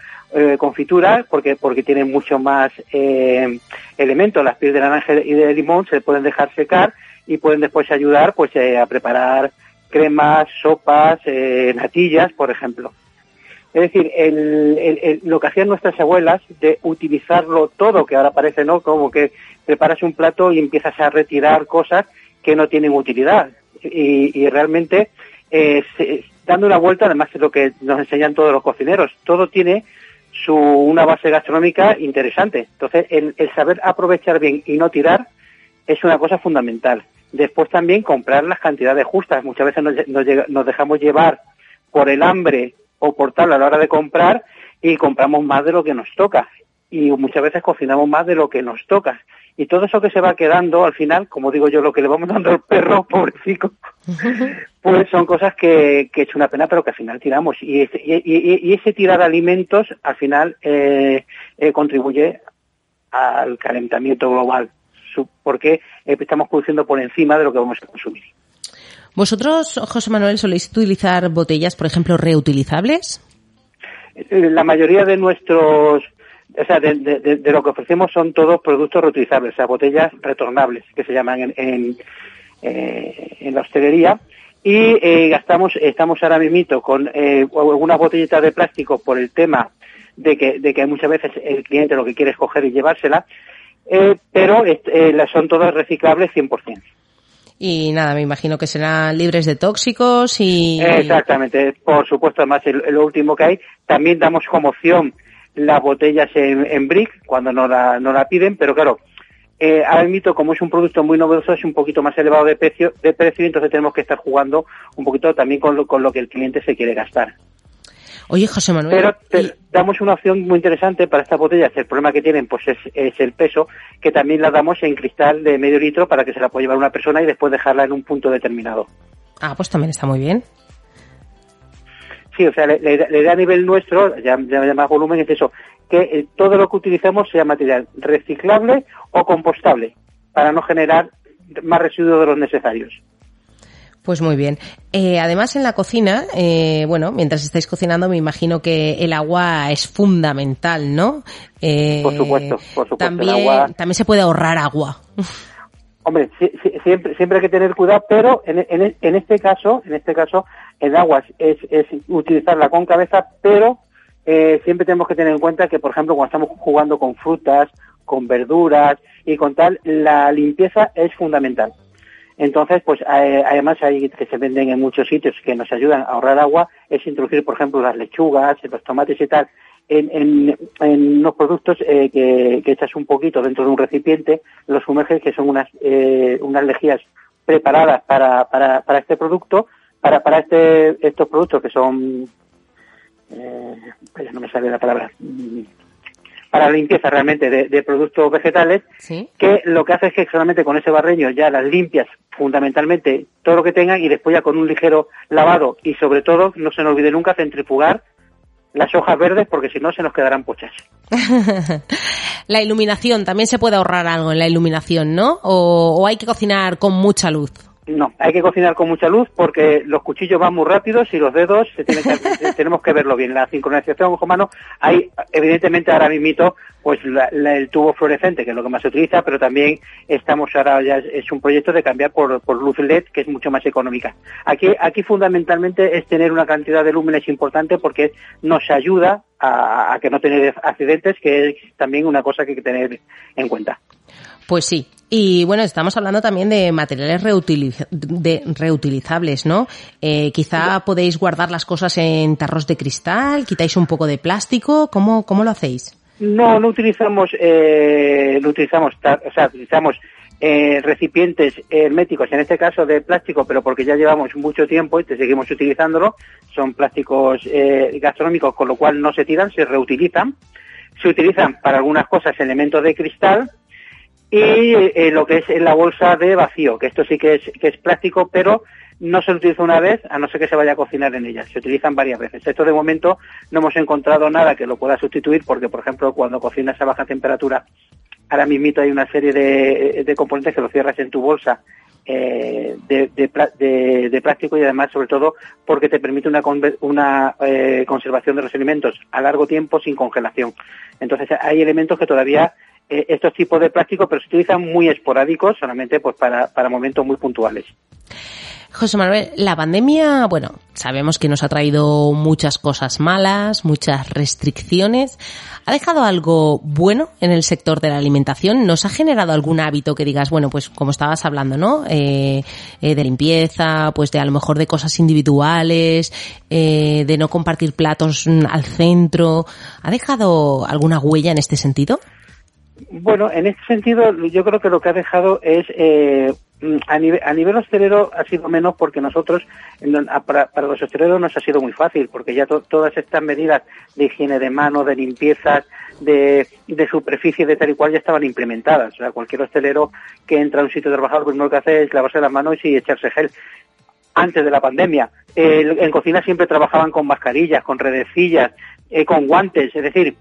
confitura porque, porque tienen mucho más elementos. Las pieles de naranja y de limón se pueden dejar secar y pueden después ayudar pues a preparar cremas, sopas, eh, natillas, por ejemplo. Es decir, el, lo que hacían nuestras abuelas de utilizarlo todo, que ahora parece, ¿no? Como que preparas un plato y empiezas a retirar cosas que no tienen utilidad. Y, realmente, eh, dando una vuelta, además es lo que nos enseñan todos los cocineros, todo tiene su, una base gastronómica interesante. Entonces, el saber aprovechar bien y no tirar es una cosa fundamental. Después también comprar las cantidades justas. Muchas veces nos, dejamos llevar por el hambre o por tal a la hora de comprar y compramos más de lo que nos toca. Y muchas veces cocinamos más de lo que nos toca. Y todo eso que se va quedando al final, como digo yo, lo que le vamos dando al perro, pobrecito, pues son cosas que, que es una pena, pero que al final tiramos. Y ese, y, ese tirar alimentos al final eh, eh, contribuye al calentamiento global porque eh, estamos produciendo por encima de lo que vamos a consumir. ¿Vosotros, José Manuel, soléis utilizar botellas, por ejemplo, reutilizables? Eh, la mayoría de nuestros, o sea, de, lo que ofrecemos son todos productos reutilizables, o sea, botellas retornables, que se llaman en, en, eh, la hostelería. Y gastamos, estamos ahora mismo con algunas botellitas de plástico por el tema de que, de que muchas veces el cliente lo que quiere es coger y llevársela eh, pero eh, son todas reciclables 100%. Y nada, me imagino que serán libres de tóxicos y... Exactamente, por supuesto, además lo último que hay, también damos como opción las botellas en, brick cuando no la, no la piden, pero claro, eh, ahora mismo, como es un producto muy novedoso, es un poquito más elevado de precio, de precio entonces tenemos que estar jugando un poquito también con lo, con lo que el cliente se quiere gastar. Oye, José Manuel. Pero damos una opción muy interesante para estas botellas. El problema que tienen pues es, es, el peso, que también la damos en cristal de medio litro para que se la pueda llevar una persona y después dejarla en un punto determinado. Ah, pues también está muy bien. Sí, o sea, la, idea a nivel nuestro, ya, ya más volumen, es eso, que eh, todo lo que utilicemos sea material reciclable o compostable, para no generar más residuos de los necesarios. Pues muy bien. Eh, además, en la cocina, eh, bueno, mientras estáis cocinando, me imagino que el agua es fundamental, ¿no? por supuesto, por supuesto. También, también se puede ahorrar agua. Hombre, siempre, siempre hay que tener cuidado, pero en, en, este caso, en este caso, el agua es, es utilizarla con cabeza, pero eh, siempre tenemos que tener en cuenta que, por ejemplo, cuando estamos jugando con frutas, con verduras y con tal, la limpieza es fundamental. Entonces, pues eh, además hay que se venden en muchos sitios que nos ayudan a ahorrar agua, es introducir, por ejemplo, las lechugas, los tomates y tal, en, unos productos eh, que, echas un poquito dentro de un recipiente, los sumerges, que son unas, eh, unas lejías preparadas para, para, este producto, para, para este, estos productos que son eh, no me sale la palabra, para limpieza realmente de, productos vegetales, que lo que hace es que solamente con ese barreño ya las limpias fundamentalmente todo lo que tengan y después ya con un ligero lavado y sobre todo, no se nos olvide nunca, centrifugar las hojas verdes porque si no se nos quedarán pochas. la iluminación, también se puede ahorrar algo en la iluminación, ¿no? o hay que cocinar con mucha luz. No, hay que cocinar con mucha luz porque los cuchillos van muy rápidos y los dedos se tienen que, tenemos que verlo bien. La sincronización ojo-mano, hay evidentemente ahora mismo pues el tubo fluorescente, que es lo que más se utiliza, pero también estamos ahora ya es un proyecto de cambiar por, por luz LED, que es mucho más económica. Aquí, aquí fundamentalmente es tener una cantidad de lúmenes importante porque nos ayuda a, a que no tener accidentes, que es también una cosa que hay que tener en cuenta. Pues sí. Y bueno, estamos hablando también de materiales de reutilizables, ¿no? Eh, quizá podéis guardar las cosas en tarros de cristal, quitáis un poco de plástico, ¿cómo, cómo lo hacéis? No, no utilizamos, eh, no utilizamos, o sea, utilizamos eh, recipientes herméticos, en este caso de plástico, pero porque ya llevamos mucho tiempo y te seguimos utilizándolo, son plásticos eh, gastronómicos, con lo cual no se tiran, se reutilizan. Se utilizan para algunas cosas elementos de cristal, y eh, lo que es la bolsa de vacío, que esto sí que es, que es plástico, pero no se utiliza una vez, a no ser que se vaya a cocinar en ella. Se utilizan varias veces. Esto de momento no hemos encontrado nada que lo pueda sustituir, porque, por ejemplo, cuando cocinas a baja temperatura, ahora mismo hay una serie de, de componentes que lo cierras en tu bolsa eh, de, de, de, plástico y además, sobre todo, porque te permite una, una eh, conservación de los alimentos a largo tiempo sin congelación. Entonces, hay elementos que todavía eh, estos tipos de plástico, pero se utilizan muy esporádicos, solamente pues para, para momentos muy puntuales. José Manuel, la pandemia, bueno, sabemos que nos ha traído muchas cosas malas, muchas restricciones. ¿Ha dejado algo bueno en el sector de la alimentación? ¿Nos ha generado algún hábito que digas, bueno, pues como estabas hablando, ¿no? Eh, eh, de limpieza, pues de a lo mejor de cosas individuales, de no compartir platos mm, al centro. ¿Ha dejado alguna huella en este sentido? Bueno, en este sentido, yo creo que lo que ha dejado es eh, a, nivel, a nivel hostelero ha sido menos porque nosotros, para, los hosteleros nos ha sido muy fácil, porque ya todas estas medidas de higiene de mano, de limpieza, de, superficie, de tal y cual ya estaban implementadas. O sea, cualquier hostelero que entra a un sitio de trabajo, lo primero que hace es lavarse las manos y echarse gel. Antes de la pandemia, en cocina siempre trabajaban con mascarillas, con redecillas, eh, con guantes, es decir,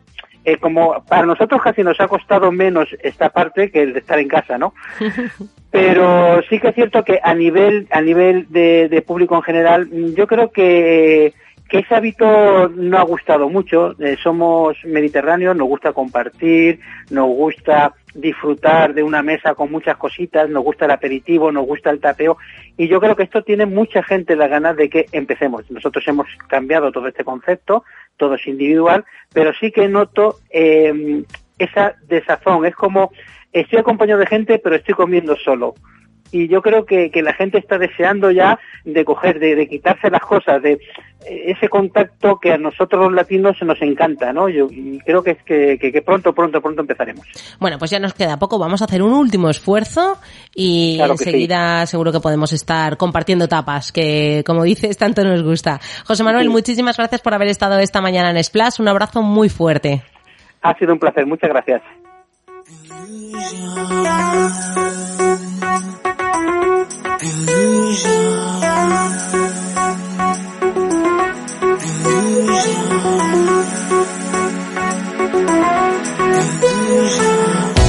eh, como para nosotros casi nos ha costado menos esta parte que el de estar en casa, ¿no? Pero sí que es cierto que a nivel a nivel de, público en general, yo creo que que ese hábito no ha gustado mucho. Eh, somos mediterráneos, nos gusta compartir, nos gusta disfrutar de una mesa con muchas cositas, nos gusta el aperitivo, nos gusta el tapeo y yo creo que esto tiene mucha gente la ganas de que empecemos. Nosotros hemos cambiado todo este concepto, todo es individual, pero sí que noto eh, esa desazón. Es como estoy acompañado de gente, pero estoy comiendo solo y yo creo que, que, la gente está deseando ya de coger, de, de quitarse las cosas, de ese contacto que a nosotros los latinos nos encanta, ¿no? Yo y creo que es que, que, pronto, pronto, pronto empezaremos. Bueno, pues ya nos queda poco. Vamos a hacer un último esfuerzo y enseguida seguro que podemos estar compartiendo tapas, que como dices, tanto nos gusta. José Manuel, muchísimas gracias por haber estado esta mañana en Splash. Un abrazo muy fuerte. Ha sido un placer. Muchas gracias. illusion, illusion, illusion.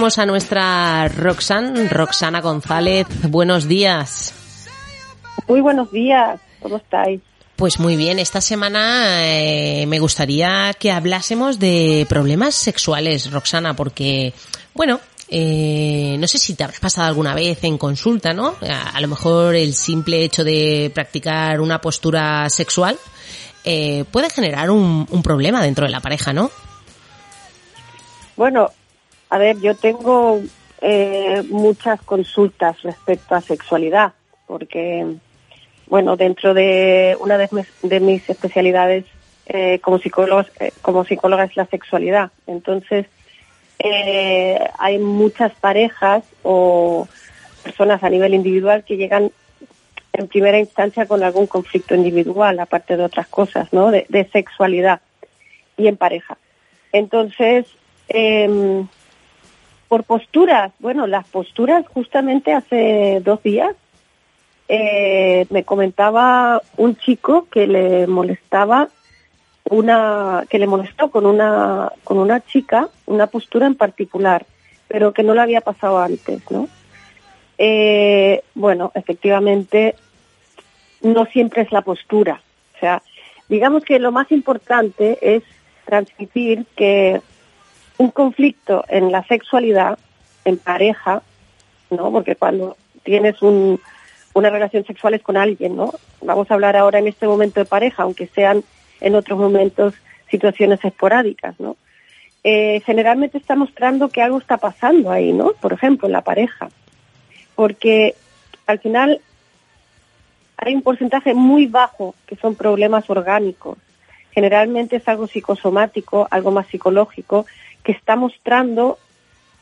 Tenemos a nuestra Roxana, Roxana González. Buenos días. Muy buenos días. ¿Cómo estáis? Pues muy bien, esta semana eh, me gustaría que hablásemos de problemas sexuales, Roxana, porque, bueno, eh, no sé si te habrás pasado alguna vez en consulta, ¿no? A, lo mejor el simple hecho de practicar una postura sexual eh, puede generar un, un problema dentro de la pareja, ¿no? Bueno, a ver, yo tengo eh, muchas consultas respecto a sexualidad, porque, bueno, dentro de una de mis, especialidades eh, como, psicóloga, eh, como psicóloga es la sexualidad. Entonces, hay muchas parejas o personas a nivel individual que llegan en primera instancia con algún conflicto individual, aparte de otras cosas, ¿no? De, sexualidad y en pareja. Entonces, eh, por posturas, bueno, las posturas justamente hace dos días eh, me comentaba un chico que le molestaba una que le molestó con una con una chica una postura en particular pero que no le había pasado antes no eh, bueno efectivamente no siempre es la postura. O sea digamos que lo más importante es transmitir que un conflicto en la sexualidad, en pareja, ¿no? Porque cuando tienes un, una relación sexual es con alguien, ¿no? Vamos a hablar ahora en este momento de pareja, aunque sean en otros momentos situaciones esporádicas, ¿no? Eh, generalmente está mostrando que algo está pasando ahí, ¿no? Por ejemplo, en la pareja. Porque al final hay un porcentaje muy bajo que son problemas orgánicos. Generalmente es algo psicosomático, algo más psicológico, que está mostrando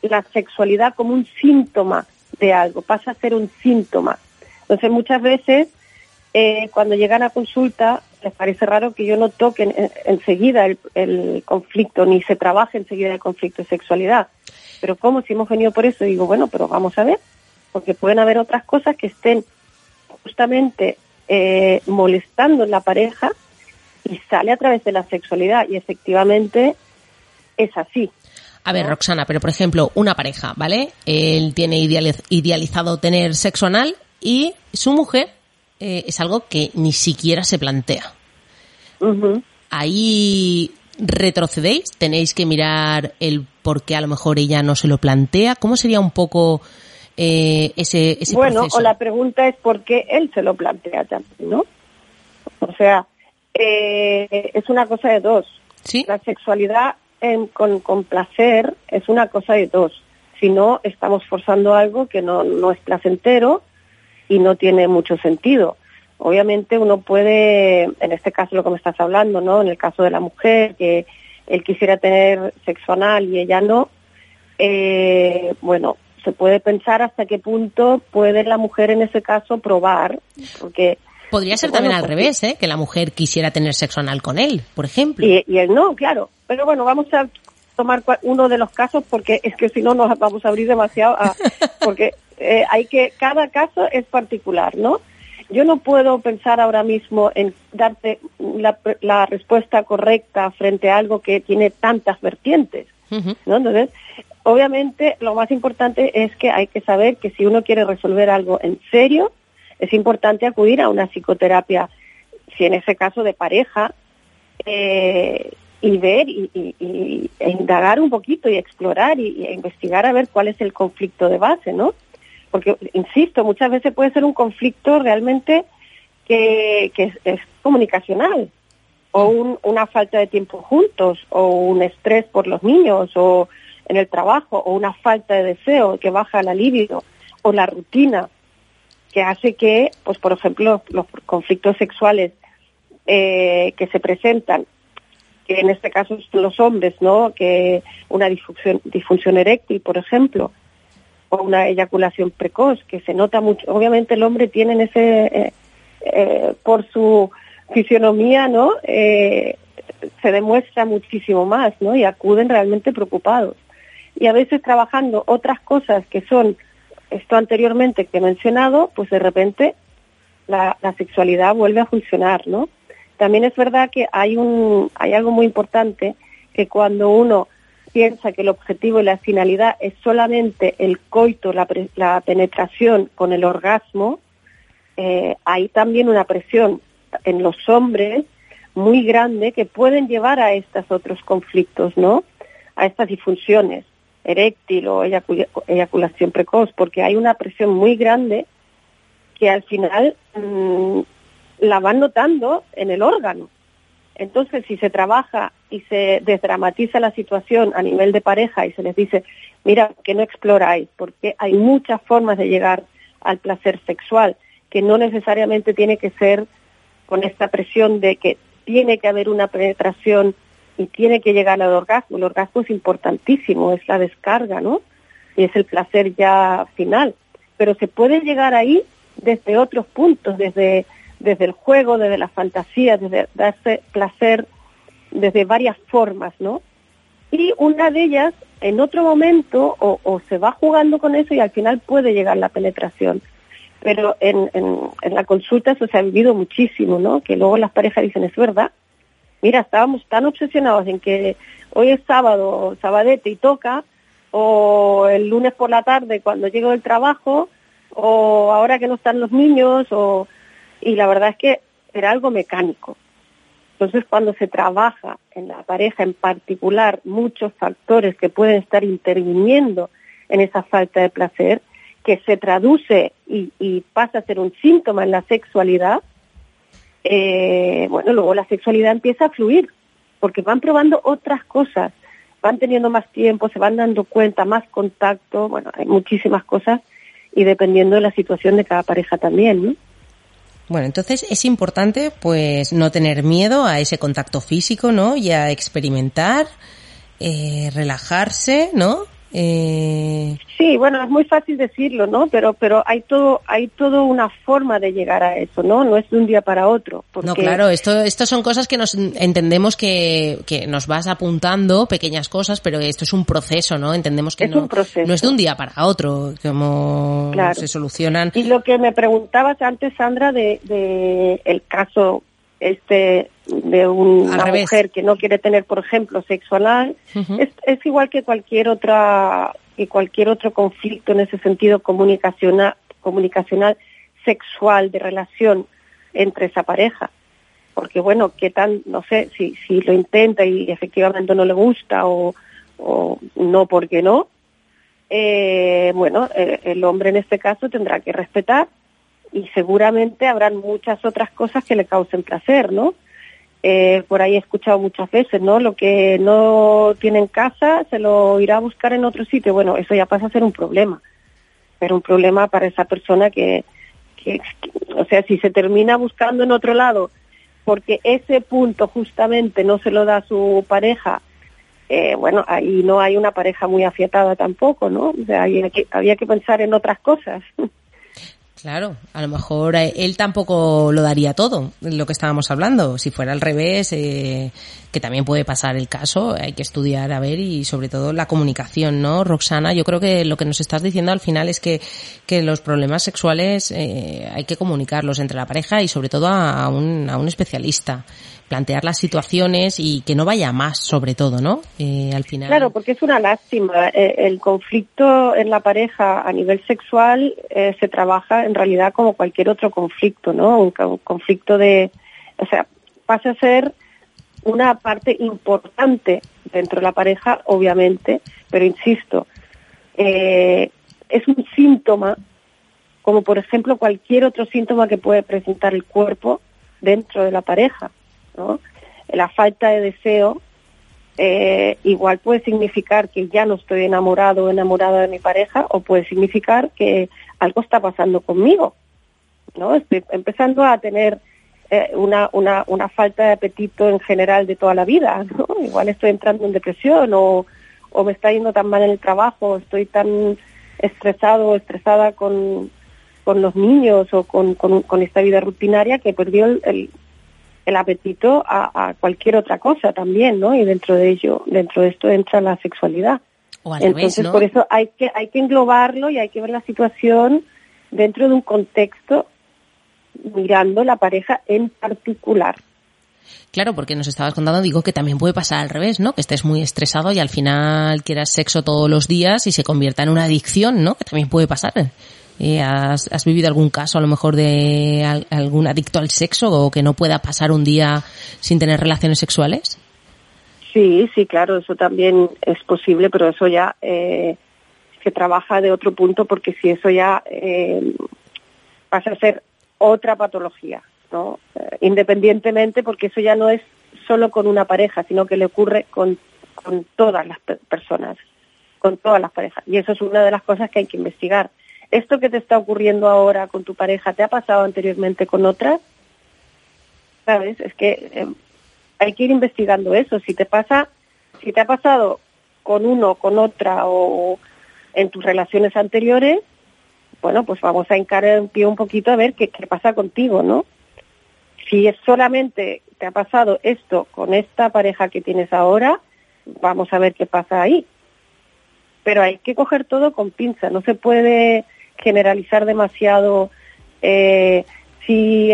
la sexualidad como un síntoma de algo, pasa a ser un síntoma. Entonces muchas veces eh, cuando llegan a consulta les parece raro que yo no toque enseguida el, conflicto ni se trabaje enseguida el conflicto de sexualidad. Pero ¿cómo si hemos venido por eso? digo, bueno, pero vamos a ver, porque pueden haber otras cosas que estén justamente eh, molestando en la pareja y sale a través de la sexualidad y efectivamente es así. A ver, Roxana, pero por ejemplo, una pareja, ¿vale? Él tiene idealizado tener sexo anal y su mujer eh, es algo que ni siquiera se plantea. Ahí retrocedéis, tenéis que mirar el por qué a lo mejor ella no se lo plantea. ¿Cómo sería un poco eh, ese, ese bueno, o la pregunta es por qué él se lo plantea también, ¿no? O sea, eh, es una cosa de dos. ¿Sí? La sexualidad con, con placer es una cosa de dos. Si no, estamos forzando algo que no, no es placentero y no tiene mucho sentido. Obviamente uno puede, en este caso lo que me estás hablando, ¿no? En el caso de la mujer, que él quisiera tener sexo anal y ella no, eh, bueno, se puede pensar hasta qué punto puede la mujer en ese caso probar, porque... Podría ser también al revés, ¿eh? Que la mujer quisiera tener sexo anal con él, por ejemplo. Y, y él no, claro. Pero bueno, vamos a tomar uno de los casos porque es que si no nos vamos a abrir demasiado a, porque eh, hay que cada caso es particular, ¿no? Yo no puedo pensar ahora mismo en darte la, respuesta correcta frente a algo que tiene tantas vertientes, ¿no? Entonces, obviamente lo más importante es que hay que saber que si uno quiere resolver algo en serio, es importante acudir a una psicoterapia, si en ese caso de pareja, eh, y ver y, e indagar un poquito y explorar y, e investigar a ver cuál es el conflicto de base, ¿no? Porque, insisto, muchas veces puede ser un conflicto realmente que, es, comunicacional, o una falta de tiempo juntos, o un estrés por los niños, o en el trabajo, o una falta de deseo que baja la libido, o la rutina, que hace que, pues por ejemplo, los conflictos sexuales eh, que se presentan que en este caso los hombres, ¿no? Que una disfunción, eréctil, por ejemplo, o una eyaculación precoz, que se nota mucho. Obviamente el hombre tiene ese, eh, eh, por su fisionomía, ¿no? Eh, se demuestra muchísimo más, ¿no? Y acuden realmente preocupados. Y a veces trabajando otras cosas que son esto anteriormente que he mencionado, pues de repente la, la sexualidad vuelve a funcionar, ¿no? También es verdad que hay, un, hay algo muy importante, que cuando uno piensa que el objetivo y la finalidad es solamente el coito, la, penetración con el orgasmo, eh, hay también una presión en los hombres muy grande que pueden llevar a estos otros conflictos, ¿no? A estas disfunciones eréctil o eyaculación precoz, porque hay una presión muy grande que al final mm, la van notando en el órgano. Entonces, si se trabaja y se desdramatiza la situación a nivel de pareja y se les dice, mira, que no exploráis, porque hay muchas formas de llegar al placer sexual, que no necesariamente tiene que ser con esta presión de que tiene que haber una penetración y tiene que llegar al orgasmo. El orgasmo es importantísimo, es la descarga, ¿no? Y es el placer ya final. Pero se puede llegar ahí desde otros puntos, desde desde el juego, desde la fantasía, desde darse placer, desde varias formas, ¿no? Y una de ellas, en otro momento, o, se va jugando con eso y al final puede llegar la penetración. Pero en, en, la consulta eso se ha vivido muchísimo, ¿no? Que luego las parejas dicen, es verdad, mira, estábamos tan obsesionados en que hoy es sábado, sabadete y toca, o el lunes por la tarde cuando llego del trabajo, o ahora que no están los niños, o y la verdad es que era algo mecánico. Entonces, cuando se trabaja en la pareja en particular muchos factores que pueden estar interviniendo en esa falta de placer, que se traduce y, pasa a ser un síntoma en la sexualidad, eh, bueno, luego la sexualidad empieza a fluir, porque van probando otras cosas, van teniendo más tiempo, se van dando cuenta, más contacto, bueno, hay muchísimas cosas y dependiendo de la situación de cada pareja también, ¿no? Bueno, entonces es importante pues no tener miedo a ese contacto físico, ¿no? Y a experimentar, eh, relajarse, ¿no? Eh... Sí, bueno, es muy fácil decirlo, ¿no? Pero, pero hay todo, hay todo una forma de llegar a eso, ¿no? No es de un día para otro. No, claro, esto, esto son cosas que nos entendemos que, que nos vas apuntando, pequeñas cosas, pero esto es un proceso, ¿no? Entendemos que no, no es de un día para otro, como se solucionan. Y lo que me preguntabas antes, Sandra, de, de el caso este de una mujer que no quiere tener, por ejemplo, sexo anal, es, es, igual que cualquier otra que cualquier otro conflicto en ese sentido comunicacional, comunicacional sexual de relación entre esa pareja. Porque bueno, qué tan, no sé, si, si lo intenta y efectivamente no le gusta o, o no porque no, eh, bueno, eh, el hombre en este caso tendrá que respetar y seguramente habrán muchas otras cosas que le causen placer, ¿no? Eh, por ahí he escuchado muchas veces, ¿no? Lo que no tiene en casa se lo irá a buscar en otro sitio. Bueno, eso ya pasa a ser un problema, pero un problema para esa persona que, o sea, si se termina buscando en otro lado porque ese punto justamente no se lo da a su pareja, eh, bueno, ahí no hay una pareja muy afiatada tampoco, ¿no? O sea, había que, había que pensar en otras cosas. Claro, a lo mejor eh, él tampoco lo daría todo, lo que estábamos hablando. Si fuera al revés, eh, que también puede pasar el caso, hay que estudiar a ver y sobre todo la comunicación, ¿no? Roxana, yo creo que lo que nos estás diciendo al final es que, que los problemas sexuales eh, hay que comunicarlos entre la pareja y sobre todo a un, a un especialista plantear las situaciones y que no vaya más, sobre todo, ¿no? Eh, al final. Claro, porque es una lástima. Eh, el conflicto en la pareja a nivel sexual eh, se trabaja en realidad como cualquier otro conflicto, ¿no? Un, conflicto de, o sea, pasa a ser una parte importante dentro de la pareja, obviamente, pero insisto, es un síntoma, como por ejemplo cualquier otro síntoma que puede presentar el cuerpo dentro de la pareja. La falta de deseo eh, igual puede significar que ya no estoy enamorado o enamorada de mi pareja o puede significar que algo está pasando conmigo, ¿no? Estoy empezando a tener eh, una, una, una falta de apetito en general de toda la vida, ¿no? Igual estoy entrando en depresión o, o me está yendo tan mal en el trabajo, estoy tan estresado o estresada con, con los niños o con, con, esta vida rutinaria que perdió el, el apetito a, cualquier otra cosa también, ¿no? Y dentro de ello, dentro de esto entra la sexualidad. Entonces, por eso hay que, hay que englobarlo y hay que ver la situación dentro de un contexto mirando la pareja en particular. Claro, porque nos estabas contando, digo que también puede pasar al revés, ¿no? Que estés muy estresado y al final quieras sexo todos los días y se convierta en una adicción, ¿no? Que también puede pasar. Eh, ¿has, ¿has, vivido algún caso a lo mejor de algún adicto al sexo o que no pueda pasar un día sin tener relaciones sexuales? Sí, sí, claro, eso también es posible, pero eso ya eh, se trabaja de otro punto porque si eso ya eh, pasa a ser otra patología, ¿no? Eh, independientemente porque eso ya no es solo con una pareja, sino que le ocurre con, con todas las personas, con todas las parejas. Y eso es una de las cosas que hay que investigar ¿Esto que te está ocurriendo ahora con tu pareja te ha pasado anteriormente con otras? ¿Sabes? Es que eh, hay que ir investigando eso. Si te pasa, si te ha pasado con uno, con otra o en tus relaciones anteriores, bueno, pues vamos a encarar un pie un poquito a ver qué, qué pasa contigo, ¿no? Si es solamente te ha pasado esto con esta pareja que tienes ahora, vamos a ver qué pasa ahí. Pero hay que coger todo con pinza, no se puede generalizar demasiado. Eh, si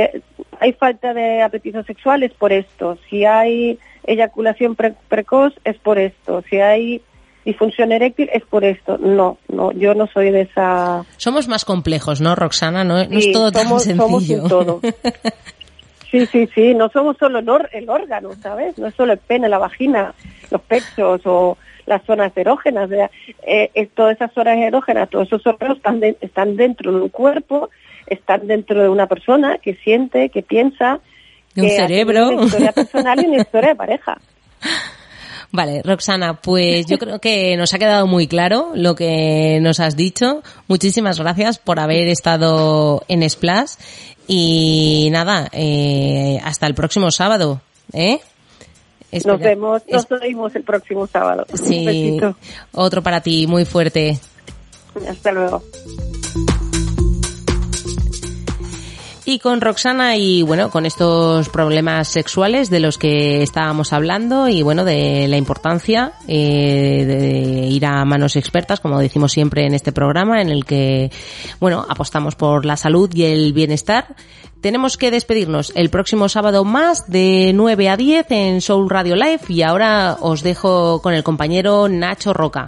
hay falta de apetito sexual es por esto, si hay eyaculación precoz es por esto, si hay disfunción eréctil es por esto. No, no, yo no soy de esa. Somos más complejos, ¿no, Roxana? No, es todo tan sencillo. Somos todo. Sí, sí, sí, no somos solo el, órgano, ¿sabes? No es solo el pene, la vagina, los pechos o las zonas erógenas. Eh, todas esas zonas erógenas, todos esos órganos están, están dentro de un cuerpo, están dentro de una persona que siente, que piensa. un cerebro. Una historia personal y una historia de pareja. Vale, Roxana, pues yo creo que nos ha quedado muy claro lo que nos has dicho. Muchísimas gracias por haber estado en Splash y nada, eh, hasta el próximo sábado, ¿eh? Nos vemos, nos vemos el próximo sábado. Sí, otro para ti, muy fuerte. Hasta luego. Y con Roxana y bueno, con estos problemas sexuales de los que estábamos hablando y bueno, de la importancia eh, de ir a manos expertas, como decimos siempre en este programa, en el que bueno, apostamos por la salud y el bienestar. Tenemos que despedirnos el próximo sábado más de 9 a 10 en Soul Radio Live y ahora os dejo con el compañero Nacho Roca.